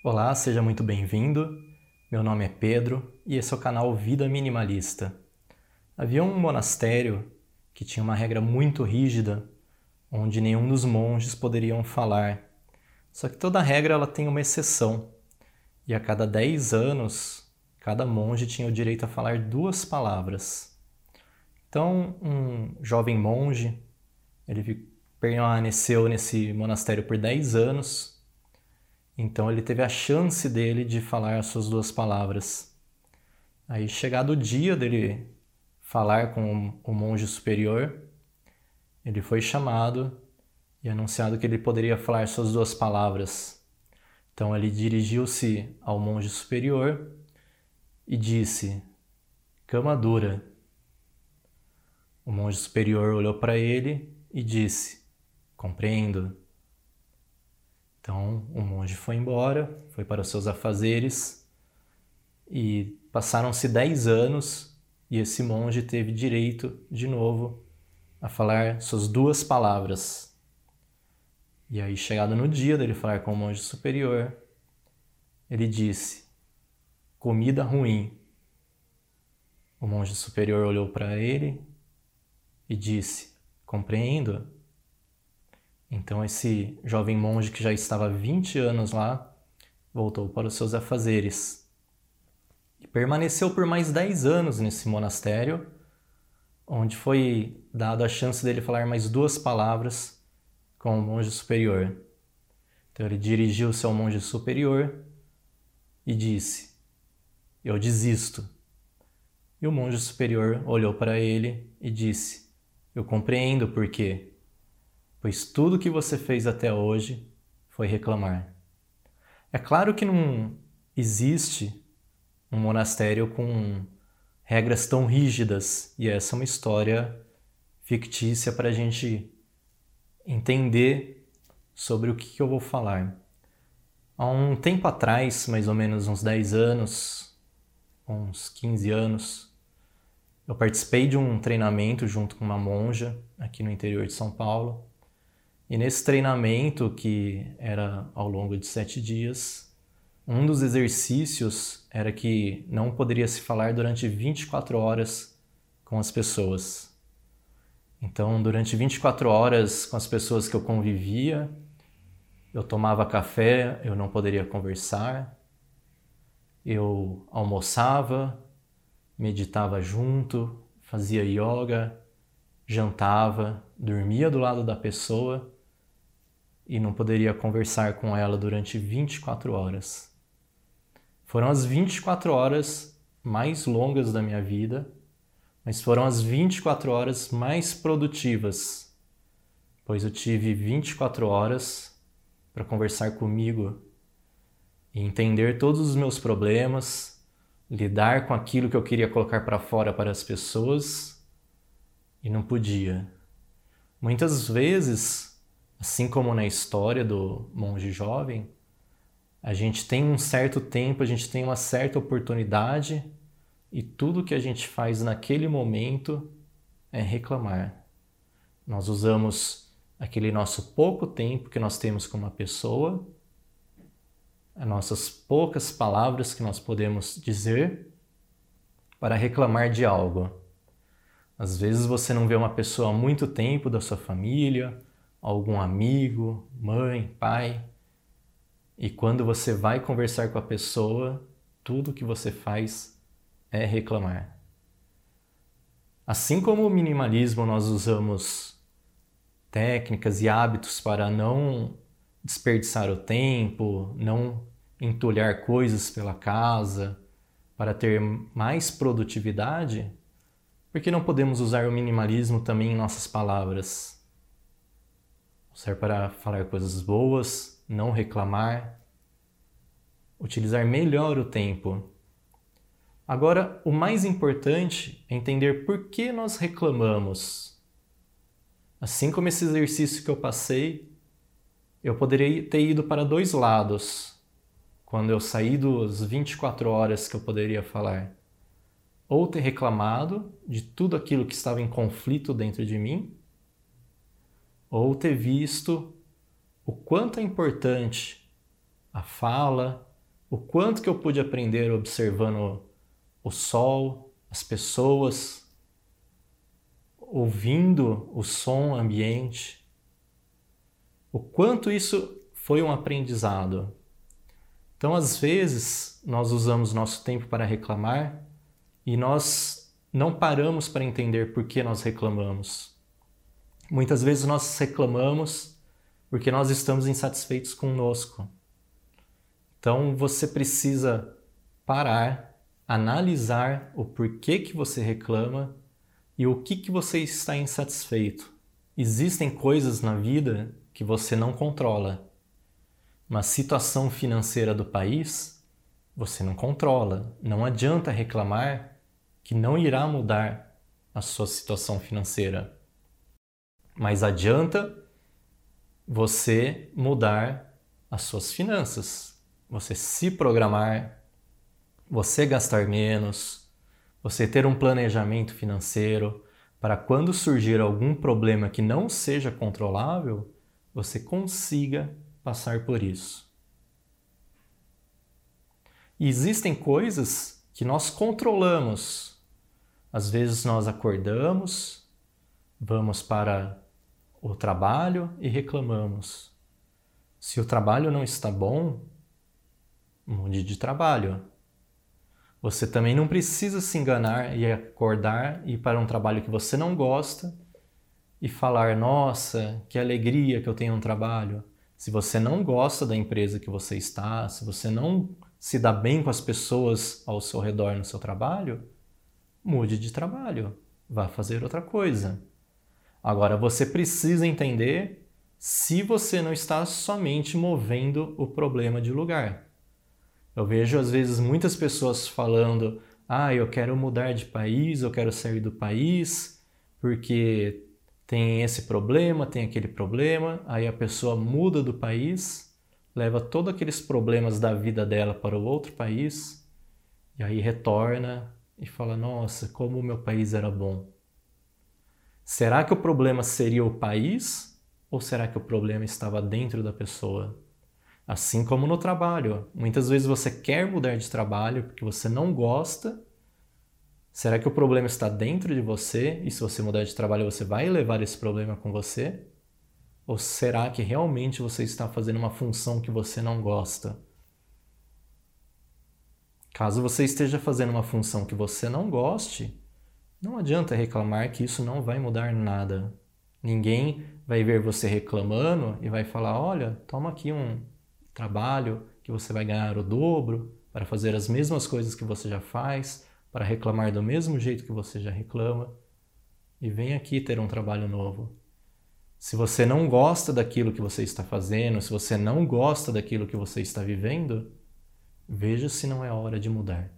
Olá, seja muito bem-vindo. Meu nome é Pedro e esse é o canal Vida Minimalista. Havia um monastério que tinha uma regra muito rígida, onde nenhum dos monges poderiam falar. Só que toda regra ela tem uma exceção. E a cada 10 anos, cada monge tinha o direito a falar duas palavras. Então, um jovem monge, ele permaneceu nesse monastério por 10 anos então ele teve a chance dele de falar as suas duas palavras. Aí, chegado o dia dele falar com o monge superior, ele foi chamado e anunciado que ele poderia falar suas duas palavras. Então ele dirigiu-se ao monge superior e disse: Cama dura. O monge superior olhou para ele e disse: Compreendo. Então o monge foi embora, foi para os seus afazeres e passaram-se dez anos e esse monge teve direito de novo a falar suas duas palavras. E aí, chegado no dia dele falar com o monge superior, ele disse: Comida ruim. O monge superior olhou para ele e disse: Compreendo. Então esse jovem monge que já estava há 20 anos lá voltou para os seus afazeres e permaneceu por mais 10 anos nesse monastério, onde foi dada a chance dele falar mais duas palavras com o monge superior. Então ele dirigiu-se ao monge superior e disse: Eu desisto. E o monge superior olhou para ele e disse: Eu compreendo por quê pois tudo que você fez até hoje foi reclamar. É claro que não existe um monastério com regras tão rígidas, e essa é uma história fictícia para a gente entender sobre o que eu vou falar. Há um tempo atrás, mais ou menos uns 10 anos, uns 15 anos, eu participei de um treinamento junto com uma monja aqui no interior de São Paulo. E nesse treinamento, que era ao longo de sete dias, um dos exercícios era que não poderia se falar durante 24 horas com as pessoas. Então, durante 24 horas com as pessoas que eu convivia, eu tomava café, eu não poderia conversar, eu almoçava, meditava junto, fazia yoga, jantava, dormia do lado da pessoa e não poderia conversar com ela durante 24 horas. Foram as 24 horas mais longas da minha vida, mas foram as 24 horas mais produtivas, pois eu tive 24 horas para conversar comigo e entender todos os meus problemas, lidar com aquilo que eu queria colocar para fora para as pessoas e não podia. Muitas vezes Assim como na história do monge jovem, a gente tem um certo tempo, a gente tem uma certa oportunidade e tudo que a gente faz naquele momento é reclamar. Nós usamos aquele nosso pouco tempo que nós temos com uma pessoa, as nossas poucas palavras que nós podemos dizer para reclamar de algo. Às vezes você não vê uma pessoa há muito tempo da sua família, algum amigo, mãe, pai. E quando você vai conversar com a pessoa, tudo que você faz é reclamar. Assim como o minimalismo, nós usamos técnicas e hábitos para não desperdiçar o tempo, não entulhar coisas pela casa, para ter mais produtividade, por que não podemos usar o minimalismo também em nossas palavras? Serve para falar coisas boas, não reclamar, utilizar melhor o tempo. Agora, o mais importante é entender por que nós reclamamos. Assim como esse exercício que eu passei, eu poderia ter ido para dois lados quando eu saí dos 24 horas que eu poderia falar. Ou ter reclamado de tudo aquilo que estava em conflito dentro de mim, ou ter visto o quanto é importante a fala, o quanto que eu pude aprender observando o sol, as pessoas, ouvindo o som ambiente, o quanto isso foi um aprendizado. Então, às vezes, nós usamos nosso tempo para reclamar e nós não paramos para entender por que nós reclamamos. Muitas vezes nós reclamamos porque nós estamos insatisfeitos conosco. Então, você precisa parar, analisar o porquê que você reclama e o que, que você está insatisfeito. Existem coisas na vida que você não controla uma situação financeira do país, você não controla. Não adianta reclamar que não irá mudar a sua situação financeira. Mas adianta você mudar as suas finanças, você se programar, você gastar menos, você ter um planejamento financeiro para quando surgir algum problema que não seja controlável, você consiga passar por isso. E existem coisas que nós controlamos. Às vezes nós acordamos, vamos para o trabalho e reclamamos. Se o trabalho não está bom, mude de trabalho. Você também não precisa se enganar e acordar e ir para um trabalho que você não gosta e falar: Nossa, que alegria que eu tenho um trabalho. Se você não gosta da empresa que você está, se você não se dá bem com as pessoas ao seu redor no seu trabalho, mude de trabalho, vá fazer outra coisa. Agora você precisa entender se você não está somente movendo o problema de lugar. Eu vejo às vezes muitas pessoas falando: "Ah, eu quero mudar de país, eu quero sair do país porque tem esse problema, tem aquele problema, aí a pessoa muda do país, leva todos aqueles problemas da vida dela para o outro país, e aí retorna e fala: Nossa, como o meu país era bom. Será que o problema seria o país ou será que o problema estava dentro da pessoa? Assim como no trabalho. Muitas vezes você quer mudar de trabalho porque você não gosta Será que o problema está dentro de você e se você mudar de trabalho você vai levar esse problema com você? Ou será que realmente você está fazendo uma função que você não gosta? Caso você esteja fazendo uma função que você não goste, não adianta reclamar que isso não vai mudar nada. Ninguém vai ver você reclamando e vai falar: olha, toma aqui um trabalho que você vai ganhar o dobro para fazer as mesmas coisas que você já faz para reclamar do mesmo jeito que você já reclama e vem aqui ter um trabalho novo. Se você não gosta daquilo que você está fazendo, se você não gosta daquilo que você está vivendo, veja se não é hora de mudar.